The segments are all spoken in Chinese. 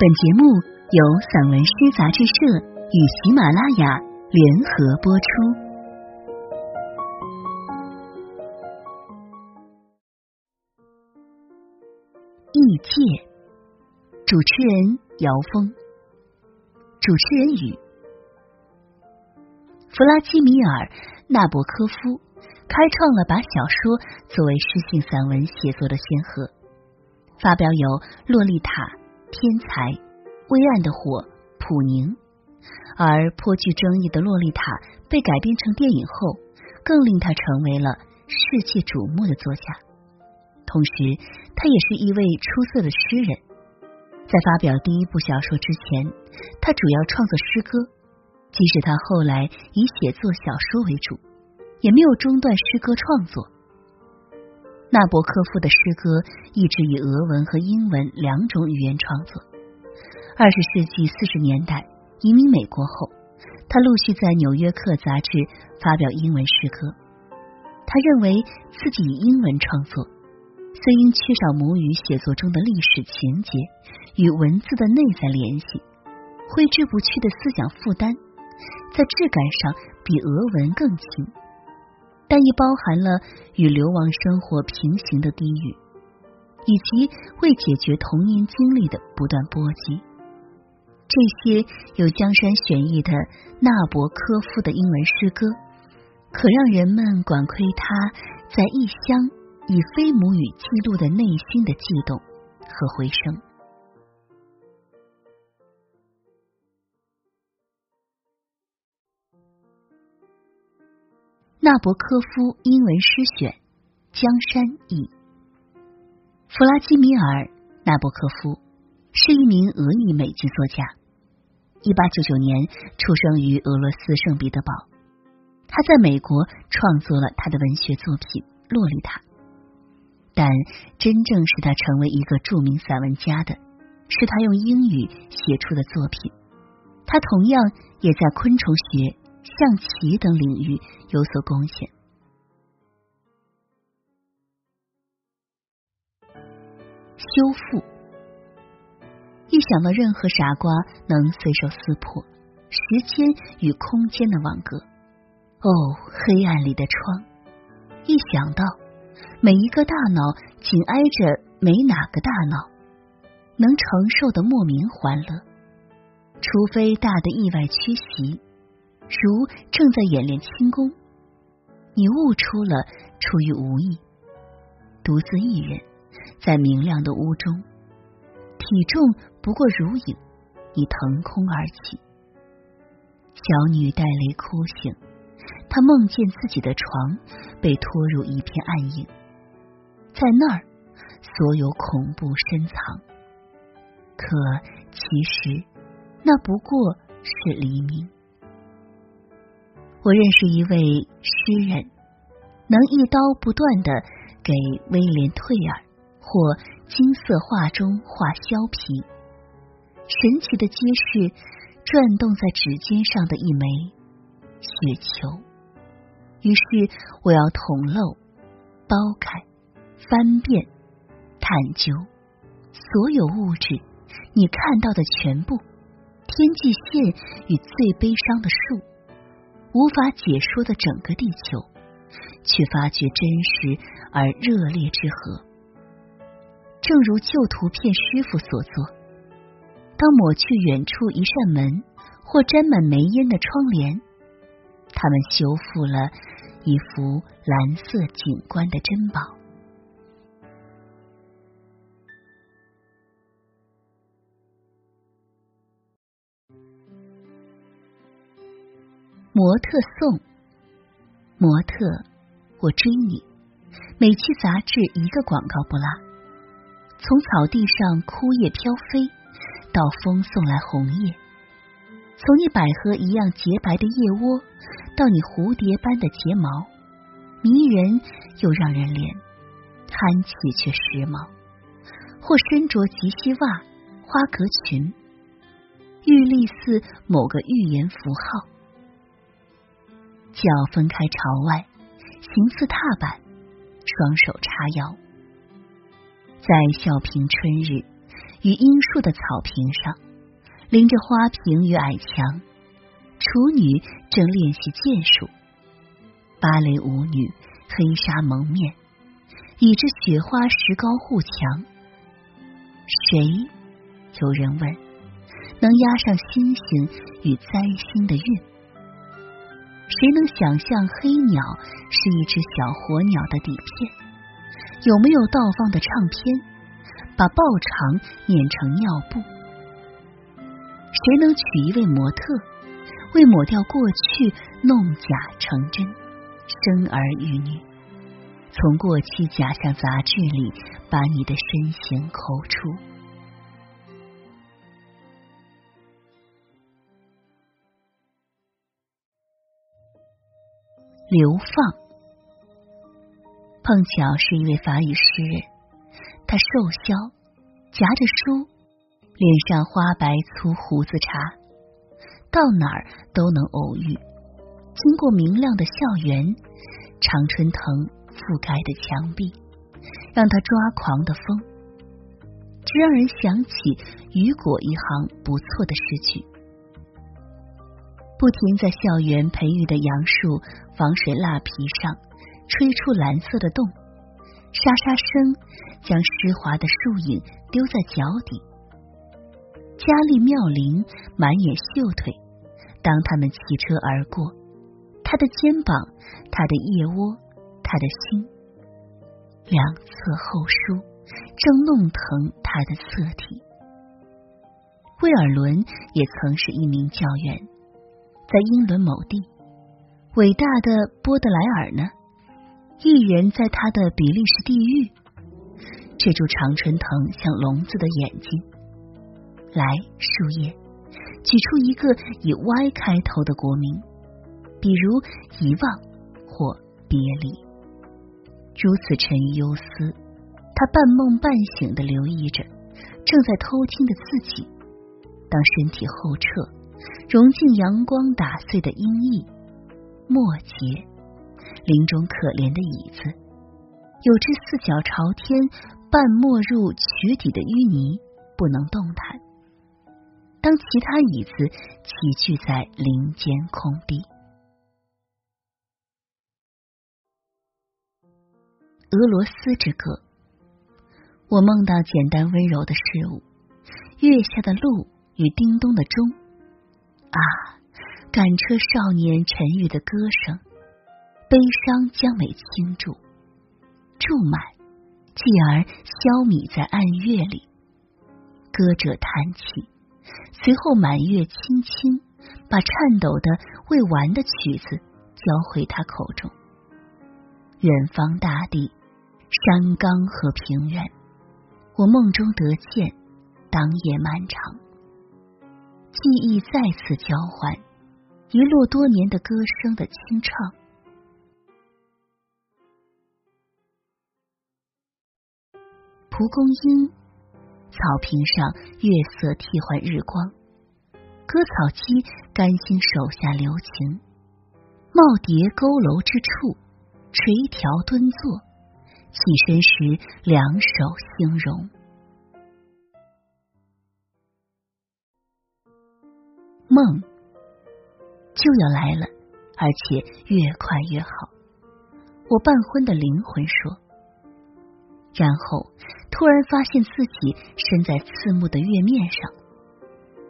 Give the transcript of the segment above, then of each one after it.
本节目由散文诗杂志社与喜马拉雅联合播出。异界，主持人姚峰，主持人语弗拉基米尔·纳博科夫开创了把小说作为诗性散文写作的先河，发表有《洛丽塔》。天才，微暗的火，普宁。而颇具争议的《洛丽塔》被改编成电影后，更令他成为了世界瞩目的作家。同时，他也是一位出色的诗人。在发表第一部小说之前，他主要创作诗歌。即使他后来以写作小说为主，也没有中断诗歌创作。纳博科夫的诗歌一直以俄文和英文两种语言创作。二十世纪四十年代移民美国后，他陆续在《纽约客》杂志发表英文诗歌。他认为自己以英文创作，虽因缺少母语写作中的历史情节与文字的内在联系，挥之不去的思想负担，在质感上比俄文更轻。但亦包含了与流亡生活平行的低语，以及为解决童年经历的不断波及。这些有江山选译的纳博科夫的英文诗歌，可让人们管窥他在异乡以非母语记录的内心的悸动和回声。纳博科夫英文诗选，江山译。弗拉基米尔·纳博科夫是一名俄裔美籍作家，一八九九年出生于俄罗斯圣彼得堡。他在美国创作了他的文学作品《洛丽塔》，但真正使他成为一个著名散文家的，是他用英语写出的作品。他同样也在昆虫学。象棋等领域有所贡献。修复，一想到任何傻瓜能随手撕破时间与空间的网格，哦，黑暗里的窗；一想到每一个大脑紧挨着没哪个大脑能承受的莫名欢乐，除非大的意外缺席。如正在演练轻功，你悟出了出于无意，独自一人在明亮的屋中，体重不过如影，你腾空而起。小女带泪哭醒，她梦见自己的床被拖入一片暗影，在那儿所有恐怖深藏，可其实那不过是黎明。我认识一位诗人，能一刀不断的给威廉·退尔或金色画中画削皮，神奇的揭示转动在指尖上的一枚雪球。于是我要捅漏、剥开、翻遍、探究所有物质，你看到的全部天际线与最悲伤的树。无法解说的整个地球，却发掘真实而热烈之和。正如旧图片师傅所做，当抹去远处一扇门或沾满煤烟的窗帘，他们修复了一幅蓝色景观的珍宝。模特送，模特，我追你。每期杂志一个广告不落。从草地上枯叶飘飞，到风送来红叶；从你百合一样洁白的腋窝，到你蝴蝶般的睫毛，迷人又让人怜，憨气却时髦。或身着及膝袜、花格裙，玉立似某个寓言符号。脚分开朝外，形似踏板，双手叉腰，在笑平春日，与樱树的草坪上，临着花瓶与矮墙，处女正练习剑术。芭蕾舞女黑纱蒙面，倚着雪花石膏护墙。谁？有人问。能压上星星与灾星的运？谁能想象黑鸟是一只小火鸟的底片？有没有倒放的唱片，把报肠念成尿布？谁能娶一位模特，为抹掉过去，弄假成真，生儿育女？从过期假象杂志里把你的身形抠出？流放，碰巧是一位法语诗人。他瘦削，夹着书，脸上花白粗胡子茬，到哪儿都能偶遇。经过明亮的校园，常春藤覆盖的墙壁，让他抓狂的风，这让人想起雨果一行不错的诗句。不停在校园培育的杨树防水蜡皮上吹出蓝色的洞，沙沙声将湿滑的树影丢在脚底。佳丽妙龄满眼秀腿，当他们骑车而过，他的肩膀，他的腋窝，他的心，两侧后书正弄疼他的色体。威尔伦也曾是一名教员。在英伦某地，伟大的波德莱尔呢？一人在他的比利时地狱。这株常春藤像聋子的眼睛。来，树叶，举出一个以 Y 开头的国名，比如遗忘或别离。如此沉于忧思，他半梦半醒的留意着正在偷听的自己。当身体后撤。融进阳光打碎的阴翳，末节，林中可怜的椅子，有只四脚朝天、半没入渠底的淤泥，不能动弹。当其他椅子齐聚在林间空地，俄罗斯之歌，我梦到简单温柔的事物，月下的鹿与叮咚的钟。啊！赶车少年沉郁的歌声，悲伤将美倾注，注满，继而消弭在暗月里。歌者叹气，随后满月轻轻把颤抖的未完的曲子交回他口中。远方大地，山冈和平原，我梦中得见，当夜漫长。记忆再次交换，遗落多年的歌声的清唱。蒲公英，草坪上月色替换日光，割草机甘心手下留情。耄耋佝偻之处，垂髫蹲坐，起身时两手兴荣。梦就要来了，而且越快越好。我半昏的灵魂说，然后突然发现自己身在刺目的月面上，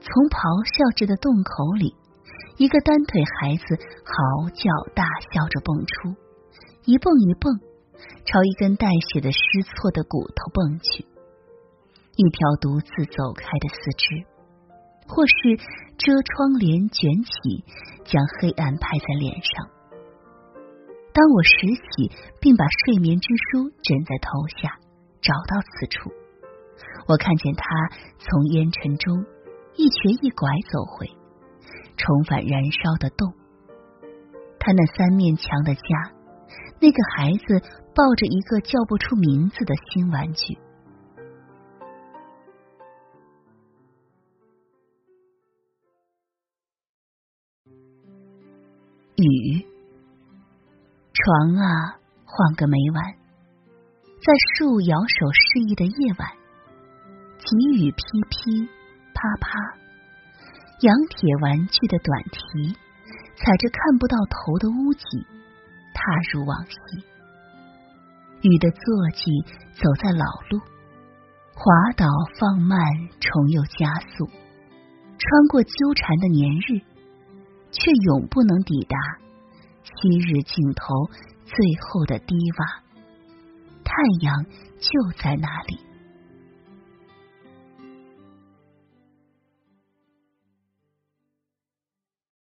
从咆哮着的洞口里，一个单腿孩子嚎叫大笑着蹦出，一蹦一蹦，朝一根带血的失措的骨头蹦去，一条独自走开的四肢。或是遮窗帘卷起，将黑暗拍在脸上。当我拾起并把睡眠之书枕在头下，找到此处，我看见他从烟尘中一瘸一拐走回，重返燃烧的洞。他那三面墙的家，那个孩子抱着一个叫不出名字的新玩具。雨，床啊，换个每晚，在树摇手示意的夜晚，急雨噼噼啪啪，羊铁玩具的短蹄踩着看不到头的屋脊，踏入往昔。雨的坐骑走在老路，滑倒放慢，重又加速，穿过纠缠的年日，却永不能抵达昔日尽头最后的低洼。太阳就在那里。